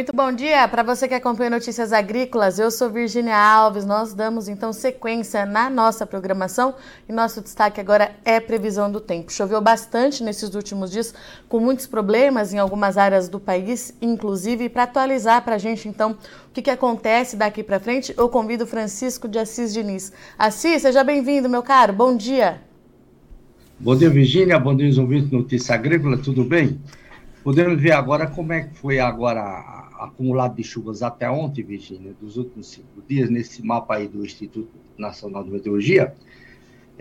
Muito bom dia para você que acompanha Notícias Agrícolas. Eu sou Virginia Alves. Nós damos então sequência na nossa programação e nosso destaque agora é previsão do tempo. Choveu bastante nesses últimos dias, com muitos problemas em algumas áreas do país, inclusive. Para atualizar para a gente então o que, que acontece daqui para frente, eu convido Francisco de Assis Diniz. Assis, seja bem-vindo, meu caro. Bom dia. Bom dia, Virginia. Bom dia, os ouvintes Notícias Agrícolas. Tudo bem? Podemos ver agora como é que foi agora acumulado de chuvas até ontem, Virginia, dos últimos cinco dias, nesse mapa aí do Instituto Nacional de Meteorologia,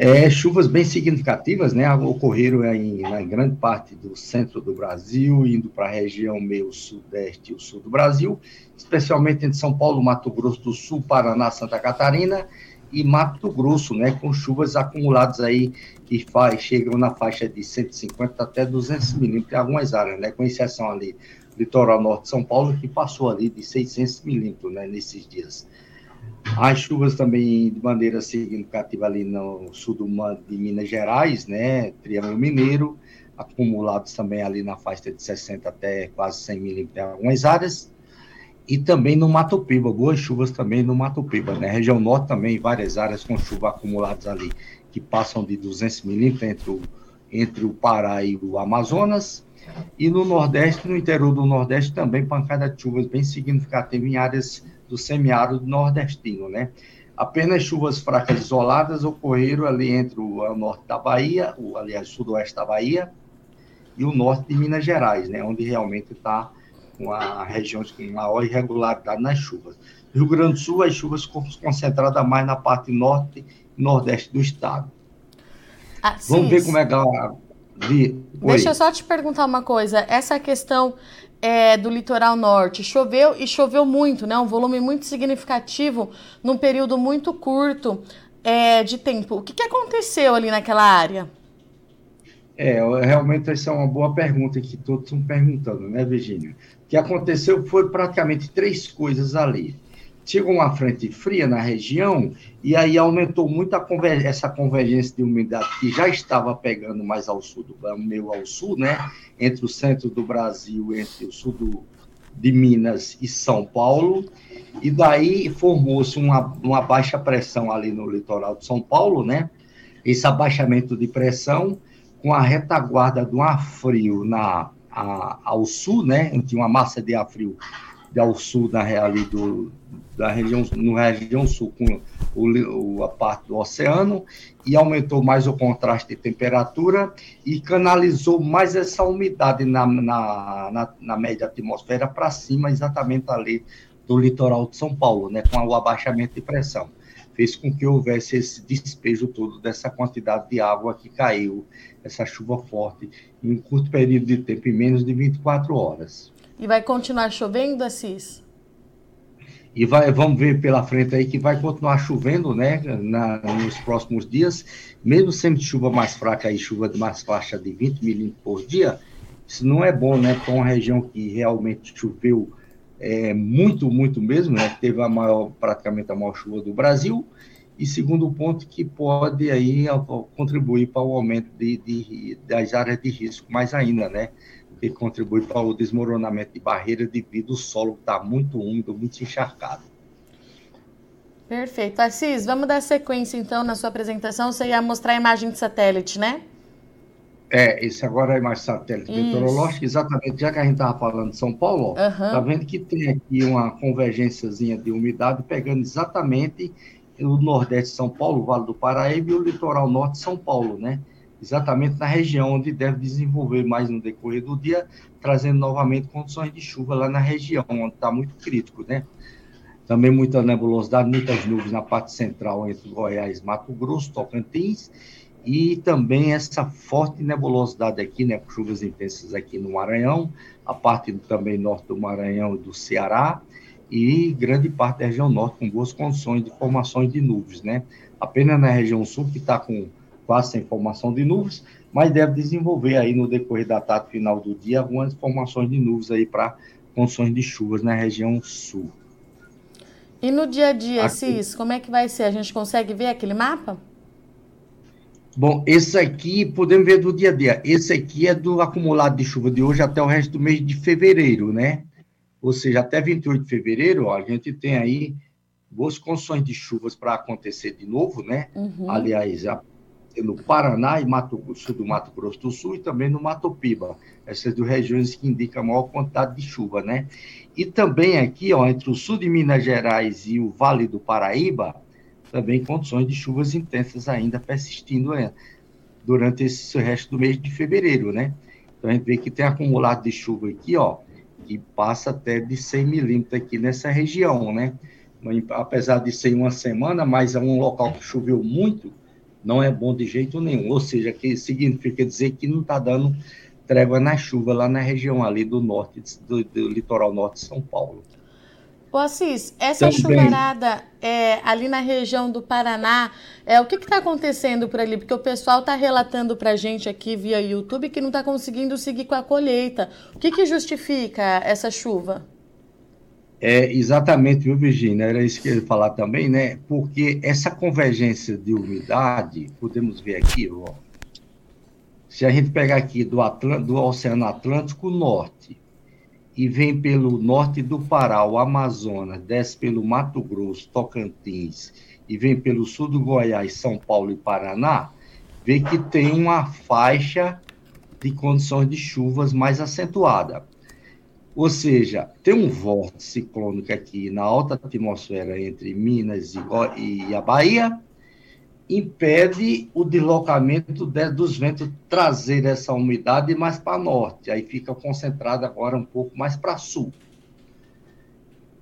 é, chuvas bem significativas, né, ocorreram em, em grande parte do centro do Brasil, indo para a região meio sudeste e o sul do Brasil, especialmente entre São Paulo, Mato Grosso do Sul, Paraná, Santa Catarina e Mato Grosso, né, com chuvas acumuladas aí que faz, chegam na faixa de 150 até 200 milímetros em algumas áreas, né, com exceção ali litoral norte de São Paulo, que passou ali de 600 milímetros né, nesses dias. As chuvas também de maneira significativa ali no sul do, de Minas Gerais, né, Triângulo Mineiro, acumulados também ali na faixa de 60 até quase 100 milímetros em algumas áreas, e também no Mato Piba, boas chuvas também no Mato Piba, né, região norte também, várias áreas com chuva acumuladas ali, que passam de 200 milímetros entre o, entre o Pará e o Amazonas, e no Nordeste, no interior do Nordeste, também pancada de chuvas bem significativa em áreas do semiárido nordestino, né? Apenas chuvas fracas isoladas ocorreram ali entre o norte da Bahia, o, aliás, sudoeste da Bahia, e o norte de Minas Gerais, né? Onde realmente está a região com maior irregularidade nas chuvas. Rio Grande do Sul, as chuvas concentradas mais na parte norte e nordeste do estado. Ah, Vamos ver como é que ela Vi. Deixa eu só te perguntar uma coisa. Essa questão é, do litoral norte, choveu e choveu muito, né? Um volume muito significativo num período muito curto é, de tempo. O que, que aconteceu ali naquela área? É, realmente essa é uma boa pergunta que todos estão perguntando, né, Virginia? O que aconteceu foi praticamente três coisas ali chegou uma frente fria na região e aí aumentou muito conver essa convergência de umidade que já estava pegando mais ao sul, do meio ao sul, né? Entre o centro do Brasil, entre o sul do, de Minas e São Paulo. E daí formou-se uma, uma baixa pressão ali no litoral de São Paulo, né? Esse abaixamento de pressão com a retaguarda do ar frio na, a, ao sul, né? Tinha uma massa de ar frio ao sul da ali do, da região, no região sul, com o, a parte do oceano, e aumentou mais o contraste de temperatura e canalizou mais essa umidade na, na, na, na média atmosfera para cima, exatamente ali do litoral de São Paulo, né, com o abaixamento de pressão. Fez com que houvesse esse despejo todo dessa quantidade de água que caiu, essa chuva forte, em um curto período de tempo, em menos de 24 horas. E vai continuar chovendo, Assis? E vai, vamos ver pela frente aí que vai continuar chovendo, né, na, nos próximos dias, mesmo sendo chuva mais fraca aí, chuva de mais faixa de 20 milímetros por dia, isso não é bom, né, para uma região que realmente choveu é, muito, muito mesmo, né, teve a maior, praticamente a maior chuva do Brasil, e segundo ponto que pode aí contribuir para o aumento de, de, das áreas de risco mais ainda, né, que contribui para o desmoronamento de barreiras devido ao solo estar tá muito úmido, muito encharcado. Perfeito. Assis, vamos dar sequência então na sua apresentação. Você ia mostrar a imagem de satélite, né? É, esse agora é a imagem satélite Isso. meteorológica, exatamente, já que a gente estava falando de São Paulo, ó, uhum. tá vendo que tem aqui uma convergênciazinha de umidade pegando exatamente o nordeste de São Paulo, o Vale do Paraíba e o litoral norte de São Paulo, né? Exatamente na região onde deve desenvolver mais no decorrer do dia, trazendo novamente condições de chuva lá na região, onde está muito crítico, né? Também muita nebulosidade, muitas nuvens na parte central entre Goiás, Mato Grosso, Tocantins, e também essa forte nebulosidade aqui, né, chuvas intensas aqui no Maranhão, a parte também norte do Maranhão e do Ceará, e grande parte da região norte com boas condições de formações de nuvens, né? Apenas na região sul que está com quase sem formação de nuvens, mas deve desenvolver aí no decorrer da tarde final do dia algumas formações de nuvens aí para condições de chuvas na região sul. E no dia a dia, aqui... Cis, como é que vai ser? A gente consegue ver aquele mapa? Bom, esse aqui podemos ver do dia a dia. Esse aqui é do acumulado de chuva de hoje até o resto do mês de fevereiro, né? ou seja, até 28 de fevereiro, ó, a gente tem aí boas condições de chuvas para acontecer de novo, né? Uhum. Aliás, no Paraná e Mato Sul do Mato Grosso do Sul e também no Mato Piba, essas duas regiões que indicam a maior quantidade de chuva, né? E também aqui, ó, entre o sul de Minas Gerais e o Vale do Paraíba, também condições de chuvas intensas ainda persistindo é, durante esse resto do mês de fevereiro, né? Então a gente vê que tem acumulado de chuva aqui, ó, que passa até de 100 milímetros aqui nessa região, né? Apesar de ser uma semana, mas é um local que choveu muito, não é bom de jeito nenhum. Ou seja, que significa dizer que não está dando trégua na chuva lá na região ali do norte, do, do litoral norte de São Paulo. Ô Assis, essa Também. chuvarada é, ali na região do Paraná, é, o que está acontecendo por ali? Porque o pessoal está relatando para a gente aqui via YouTube que não está conseguindo seguir com a colheita. O que, que justifica essa chuva? É, exatamente, viu, Virginia? Era isso que eu ia falar também, né? Porque essa convergência de umidade, podemos ver aqui, ó, se a gente pegar aqui do, do Oceano Atlântico Norte e vem pelo norte do Pará, o Amazonas, desce pelo Mato Grosso, Tocantins e vem pelo sul do Goiás, São Paulo e Paraná, vê que tem uma faixa de condições de chuvas mais acentuada. Ou seja, tem um vórtice ciclônico aqui na alta atmosfera entre Minas e, e a Bahia, impede o deslocamento de, dos ventos trazer essa umidade mais para norte, aí fica concentrada agora um pouco mais para sul.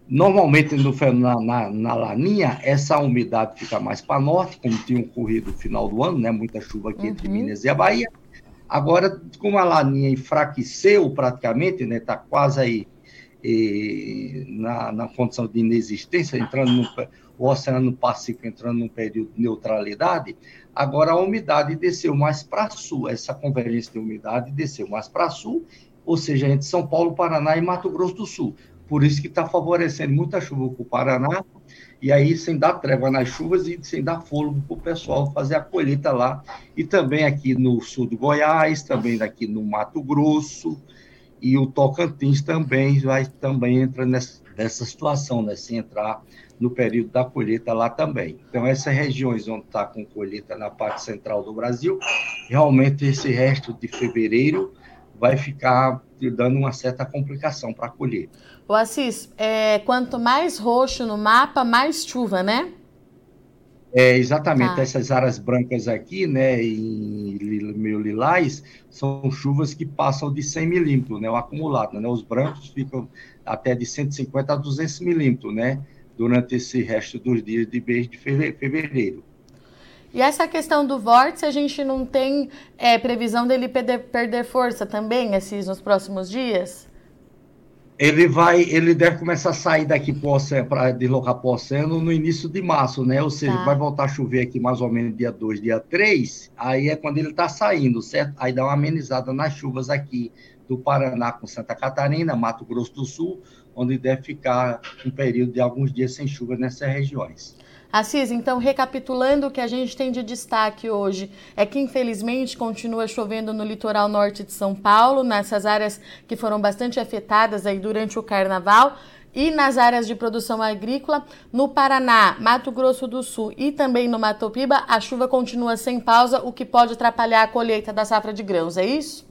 Normalmente no, na, na, na, laninha, essa umidade fica mais para norte, como tinha ocorrido no final do ano, né? muita chuva aqui uhum. entre Minas e a Bahia, Agora, como a laninha enfraqueceu praticamente, né, está quase aí na, na condição de inexistência, entrando no, o Oceano Pacífico entrando num período de neutralidade, agora a umidade desceu mais para sul, essa convergência de umidade desceu mais para sul, ou seja, entre São Paulo, Paraná e Mato Grosso do Sul. Por isso que está favorecendo muita chuva para o Paraná, e aí sem dar trégua nas chuvas e sem dar fôlego para o pessoal fazer a colheita lá. E também aqui no sul do Goiás, também aqui no Mato Grosso, e o Tocantins também vai também entra nessa, nessa situação, né? Se entrar no período da colheita lá também. Então, essas regiões onde está com colheita na parte central do Brasil, realmente esse resto de fevereiro vai ficar dando uma certa complicação para colher. O Assis, é, quanto mais roxo no mapa, mais chuva, né? É, exatamente. Tá. Essas áreas brancas aqui, né, em meio lilás, são chuvas que passam de 100 milímetros, né, o acumulado, né? Os brancos ficam até de 150 a 200 milímetros, né, durante esse resto dos dias de mês de fevereiro. E essa questão do vórtice, a gente não tem é, previsão dele perder, perder força também, esses nos próximos dias? ele vai, ele deve começar a sair daqui para deslocar para o oceano no início de março, né? Ou seja, tá. vai voltar a chover aqui mais ou menos dia 2, dia 3, aí é quando ele está saindo, certo? Aí dá uma amenizada nas chuvas aqui do Paraná com Santa Catarina, Mato Grosso do Sul, onde deve ficar um período de alguns dias sem chuva nessas regiões. Assis, então, recapitulando o que a gente tem de destaque hoje, é que infelizmente continua chovendo no litoral norte de São Paulo, nessas áreas que foram bastante afetadas aí durante o carnaval e nas áreas de produção agrícola. No Paraná, Mato Grosso do Sul e também no Mato Piba, a chuva continua sem pausa, o que pode atrapalhar a colheita da safra de grãos, é isso?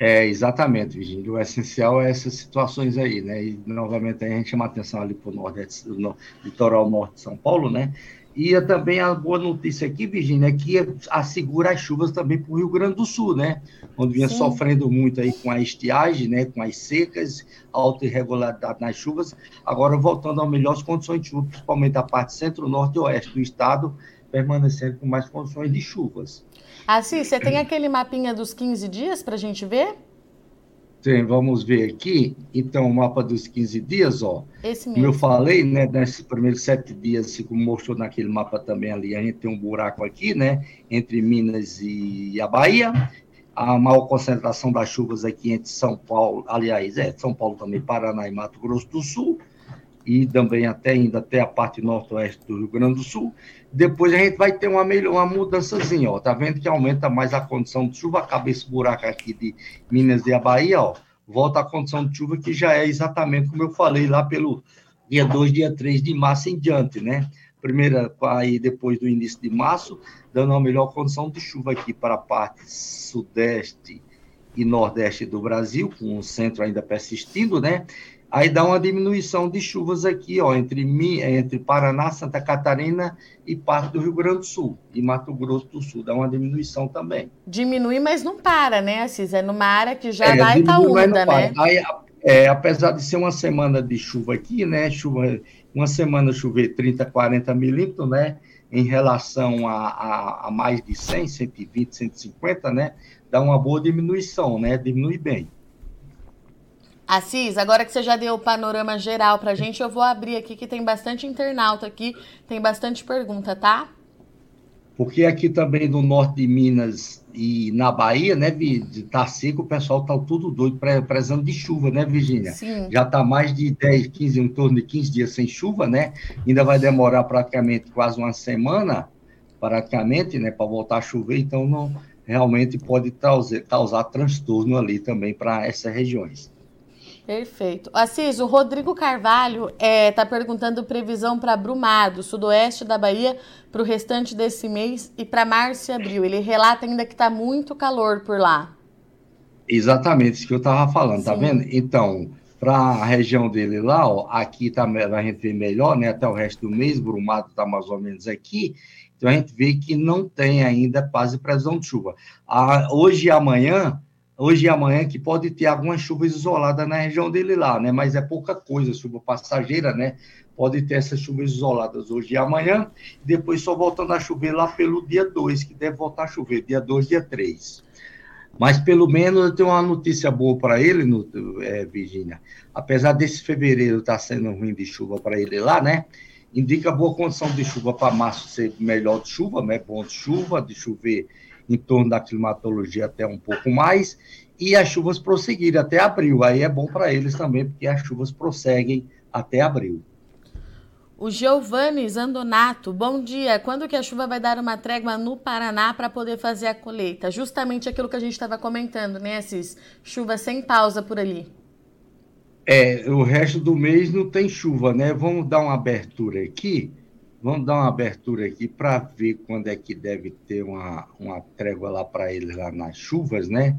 É, exatamente, Virginia. O essencial é essas situações aí, né? E, novamente, a gente chama atenção ali para o nordeste, no litoral norte de São Paulo, né? E é também a boa notícia aqui, Virginia, é que assegura as chuvas também para o Rio Grande do Sul, né? Onde vinha Sim. sofrendo muito aí com a estiagem, né? Com as secas, alta irregularidade nas chuvas. Agora voltando a melhores condições de chuva, principalmente a parte centro-norte e oeste do estado, permanecendo com mais condições de chuvas. Assis, você tem aquele mapinha dos 15 dias para a gente ver? Tem, vamos ver aqui. Então, o mapa dos 15 dias, ó. Esse mesmo. Como eu falei, né, nesses primeiros sete dias, assim como mostrou naquele mapa também ali, a gente tem um buraco aqui, né, entre Minas e a Bahia. A maior concentração das chuvas aqui entre São Paulo, aliás, é São Paulo também, Paraná e Mato Grosso do Sul e também até ainda até a parte noroeste do Rio Grande do Sul. Depois a gente vai ter uma, melhor, uma mudançazinha, ó. Tá vendo que aumenta mais a condição de chuva, acaba esse buraco aqui de Minas e a Bahia, ó. volta a condição de chuva que já é exatamente como eu falei lá pelo dia 2, dia 3 de março em diante, né? Primeira, aí depois do início de março, dando uma melhor condição de chuva aqui para a parte sudeste e nordeste do Brasil, com o centro ainda persistindo, né? Aí dá uma diminuição de chuvas aqui, ó, entre, entre Paraná, Santa Catarina e parte do Rio Grande do Sul. E Mato Grosso do Sul dá uma diminuição também. Diminui, mas não para, né, Assis? É numa área que já é, estar tá úmida, né? Aí, é, apesar de ser uma semana de chuva aqui, né? Chuva, uma semana chover 30, 40 milímetros, né? Em relação a, a, a mais de 100, 120, 150, né? Dá uma boa diminuição, né? Diminui bem. Assis, agora que você já deu o panorama geral pra gente, eu vou abrir aqui que tem bastante internauta aqui, tem bastante pergunta, tá? Porque aqui também no norte de Minas e na Bahia, né, tá seco, o pessoal tá tudo doido, prezando de chuva, né, Virgínia? Sim. Já tá mais de 10, 15, em torno de 15 dias sem chuva, né? Ainda vai demorar praticamente quase uma semana, praticamente, né, para voltar a chover, então não realmente pode causar, causar transtorno ali também para essas regiões. Perfeito. Assis, o Rodrigo Carvalho está é, tá perguntando previsão para Brumado, sudoeste da Bahia, para o restante desse mês e para março e abril. Ele relata ainda que está muito calor por lá. Exatamente, isso que eu estava falando, tá Sim. tá vendo? Então, para a região dele lá, ó, aqui tá, a gente vê melhor, né? Até o resto do mês, Brumado está mais ou menos aqui. Então a gente vê que não tem ainda quase previsão de chuva. Ah, hoje e amanhã hoje e amanhã que pode ter algumas chuvas isoladas na região dele lá, né? Mas é pouca coisa, chuva passageira, né? Pode ter essas chuvas isoladas hoje e amanhã, depois só voltando a chover lá pelo dia 2, que deve voltar a chover, dia 2, dia 3. Mas pelo menos eu tenho uma notícia boa para ele, no, é, Virginia. Apesar desse fevereiro estar tá sendo ruim de chuva para ele lá, né? Indica boa condição de chuva para março ser melhor de chuva, né? Bom de chuva, de chover em torno da climatologia até um pouco mais, e as chuvas prosseguirem até abril. Aí é bom para eles também, porque as chuvas prosseguem até abril. O Giovanni Zandonato, bom dia. Quando que a chuva vai dar uma trégua no Paraná para poder fazer a colheita? Justamente aquilo que a gente estava comentando, né, Assis? Chuva sem pausa por ali. É, o resto do mês não tem chuva, né? Vamos dar uma abertura aqui. Vamos dar uma abertura aqui para ver quando é que deve ter uma, uma trégua lá para eles, lá nas chuvas, né?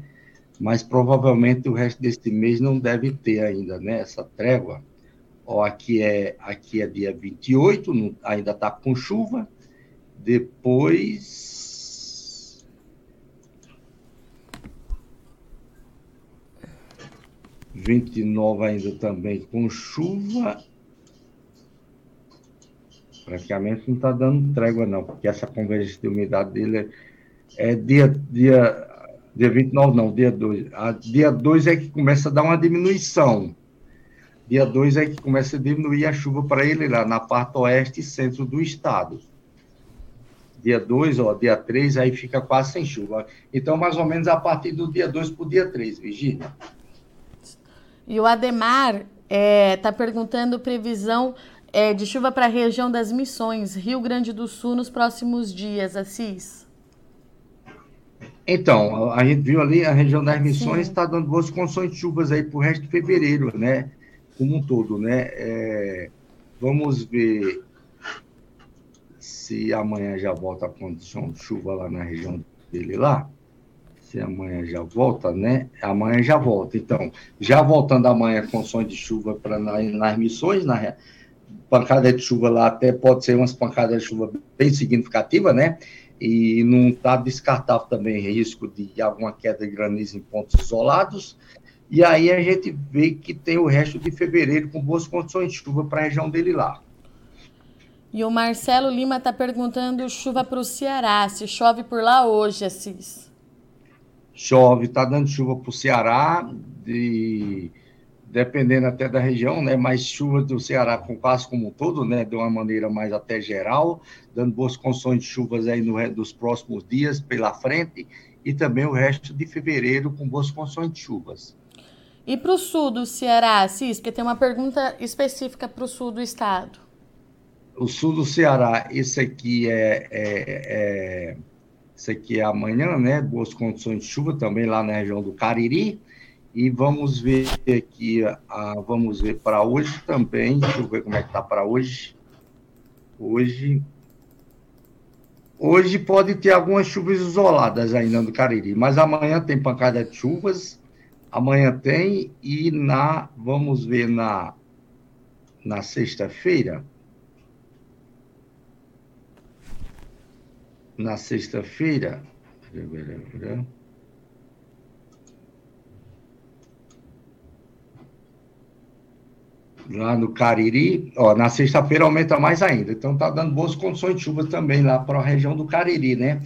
Mas provavelmente o resto deste mês não deve ter ainda, né? Essa trégua. Ó, aqui é, aqui é dia 28, não, ainda está com chuva. Depois. Vinte e nove ainda também com chuva praticamente não está dando trégua, não, porque essa convergência de umidade dele é, é dia, dia, dia 29, não, dia 2. A, dia 2 é que começa a dar uma diminuição. Dia 2 é que começa a diminuir a chuva para ele lá na parte oeste e centro do estado. Dia 2, ó, dia 3, aí fica quase sem chuva. Então, mais ou menos a partir do dia 2 para o dia 3, Virgínia. E o Ademar está é, tá perguntando previsão é, de chuva para a região das Missões, Rio Grande do Sul, nos próximos dias, Assis? Então, a gente viu ali a região das Missões está dando boas condições de chuvas aí para o resto de fevereiro, né? Como um todo, né? É, vamos ver se amanhã já volta a condição de chuva lá na região dele lá. Se amanhã já volta, né? Amanhã já volta. Então, já voltando amanhã condições de chuva para nas missões, na, pancada de chuva lá até pode ser umas pancadas de chuva bem significativas, né? E não está descartável também risco de alguma queda de granizo em pontos isolados. E aí a gente vê que tem o resto de fevereiro com boas condições de chuva para a região dele lá. E o Marcelo Lima está perguntando chuva para o Ceará, se chove por lá hoje, Assis. Chove, está dando chuva para o Ceará, de dependendo até da região, né, mais chuva do Ceará com quase como um todo, né, de uma maneira mais até geral, dando boas condições de chuvas aí no dos próximos dias pela frente e também o resto de fevereiro com boas condições de chuvas. E para o sul do Ceará, Cis, porque tem uma pergunta específica para o sul do estado. O sul do Ceará, esse aqui é, é, é, esse aqui é amanhã, né? Boas condições de chuva também lá na região do Cariri E vamos ver aqui, uh, vamos ver para hoje também. Deixa eu ver como é que está para hoje. Hoje. Hoje pode ter algumas chuvas isoladas ainda no Cariri, mas amanhã tem pancada de chuvas. Amanhã tem, e na. Vamos ver na, na sexta-feira. Na sexta-feira. Lá no Cariri, ó, na sexta-feira aumenta mais ainda. Então está dando boas condições de chuva também lá para a região do Cariri, né?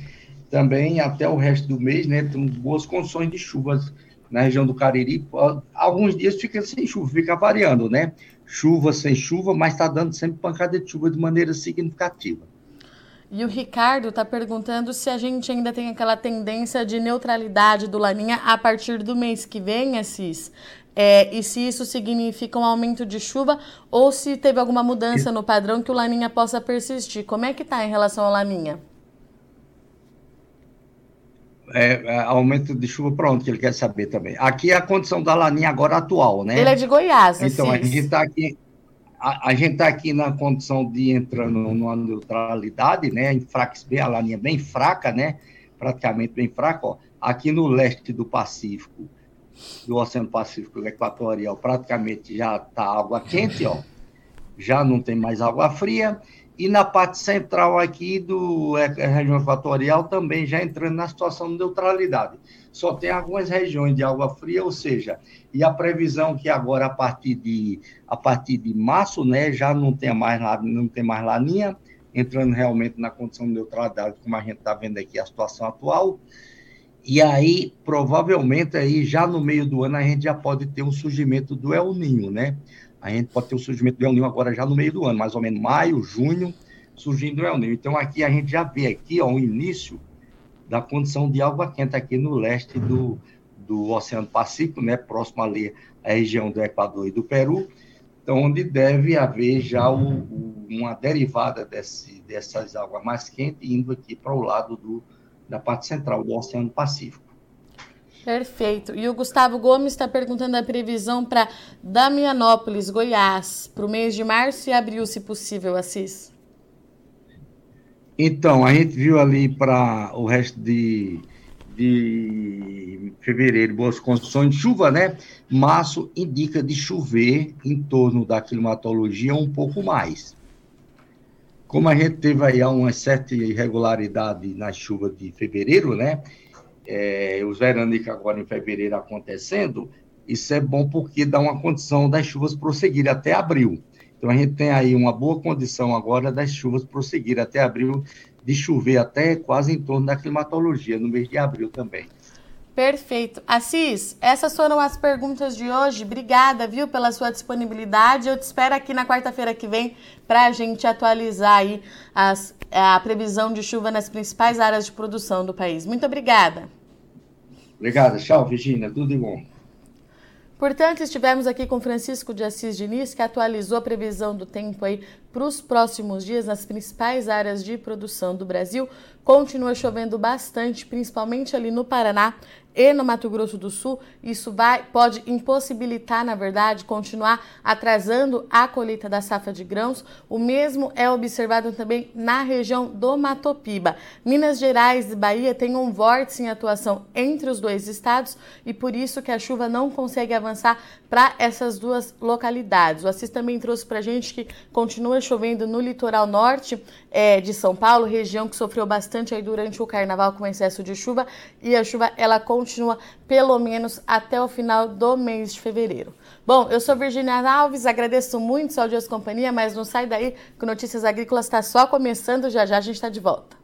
Também até o resto do mês, né? Temos boas condições de chuvas na região do Cariri. Alguns dias fica sem chuva, fica variando, né? Chuva sem chuva, mas está dando sempre pancada de chuva de maneira significativa. E o Ricardo está perguntando se a gente ainda tem aquela tendência de neutralidade do Laninha a partir do mês que vem, Assis. É, e se isso significa um aumento de chuva ou se teve alguma mudança no padrão que o Laninha possa persistir. Como é que está em relação ao Laninha? É, é, aumento de chuva, pronto, que ele quer saber também. Aqui é a condição da Laninha agora atual, né? Ele é de Goiás, Então, a gente está aqui, a, a gente está aqui na condição de entrar numa neutralidade, né? Enfraques bem, a Laninha bem fraca, né? Praticamente bem fraca, ó. Aqui no leste do Pacífico, do Oceano Pacífico Equatorial praticamente já está água quente, ó, já não tem mais água fria, e na parte central aqui do é, região equatorial também já entrando na situação de neutralidade. Só tem algumas regiões de água fria, ou seja, e a previsão que agora a partir de a partir de março, né, já não tem mais não tem mais laninha, entrando realmente na condição de neutralidade, como a gente está vendo aqui a situação atual. E aí, provavelmente, aí já no meio do ano, a gente já pode ter um surgimento do El Ninho, né? A gente pode ter um surgimento do El Ninho agora já no meio do ano, mais ou menos maio, junho, surgindo o El Ninho. Então, aqui a gente já vê aqui ó, o início da condição de água quente aqui no leste do, do Oceano Pacífico, né? Próximo ali à região do Equador e do Peru, então, onde deve haver já o, o, uma derivada desse, dessas águas mais quentes indo aqui para o lado do da parte central do Oceano Pacífico. Perfeito. E o Gustavo Gomes está perguntando a previsão para Damianópolis, Goiás, para o mês de março e abril, se possível, Assis. Então, a gente viu ali para o resto de, de fevereiro boas condições de chuva, né? Março indica de chover em torno da climatologia um pouco mais. Como a gente teve aí uma certa irregularidade na chuva de fevereiro, né? É, os veranicos agora em fevereiro acontecendo, isso é bom porque dá uma condição das chuvas prosseguir até abril. Então a gente tem aí uma boa condição agora das chuvas prosseguir até abril, de chover até quase em torno da climatologia, no mês de abril também. Perfeito. Assis, essas foram as perguntas de hoje. Obrigada, viu, pela sua disponibilidade. Eu te espero aqui na quarta-feira que vem para a gente atualizar aí as, a previsão de chuva nas principais áreas de produção do país. Muito obrigada. Obrigada. Tchau, Virginia. Tudo de bom. Portanto, estivemos aqui com Francisco de Assis Diniz, que atualizou a previsão do tempo aí para os próximos dias nas principais áreas de produção do Brasil. Continua chovendo bastante, principalmente ali no Paraná e no Mato Grosso do Sul, isso vai pode impossibilitar, na verdade, continuar atrasando a colheita da safra de grãos. O mesmo é observado também na região do Matopiba. Minas Gerais e Bahia têm um vórtice em atuação entre os dois estados e por isso que a chuva não consegue avançar para essas duas localidades. O Assis também trouxe para gente que continua chovendo no litoral norte é, de São Paulo, região que sofreu bastante aí durante o carnaval com excesso de chuva e a chuva ela continua pelo menos até o final do mês de fevereiro. Bom, eu sou Virginia Alves, agradeço muito sua audiência companhia, mas não sai daí que Notícias Agrícolas está só começando, já já a gente está de volta.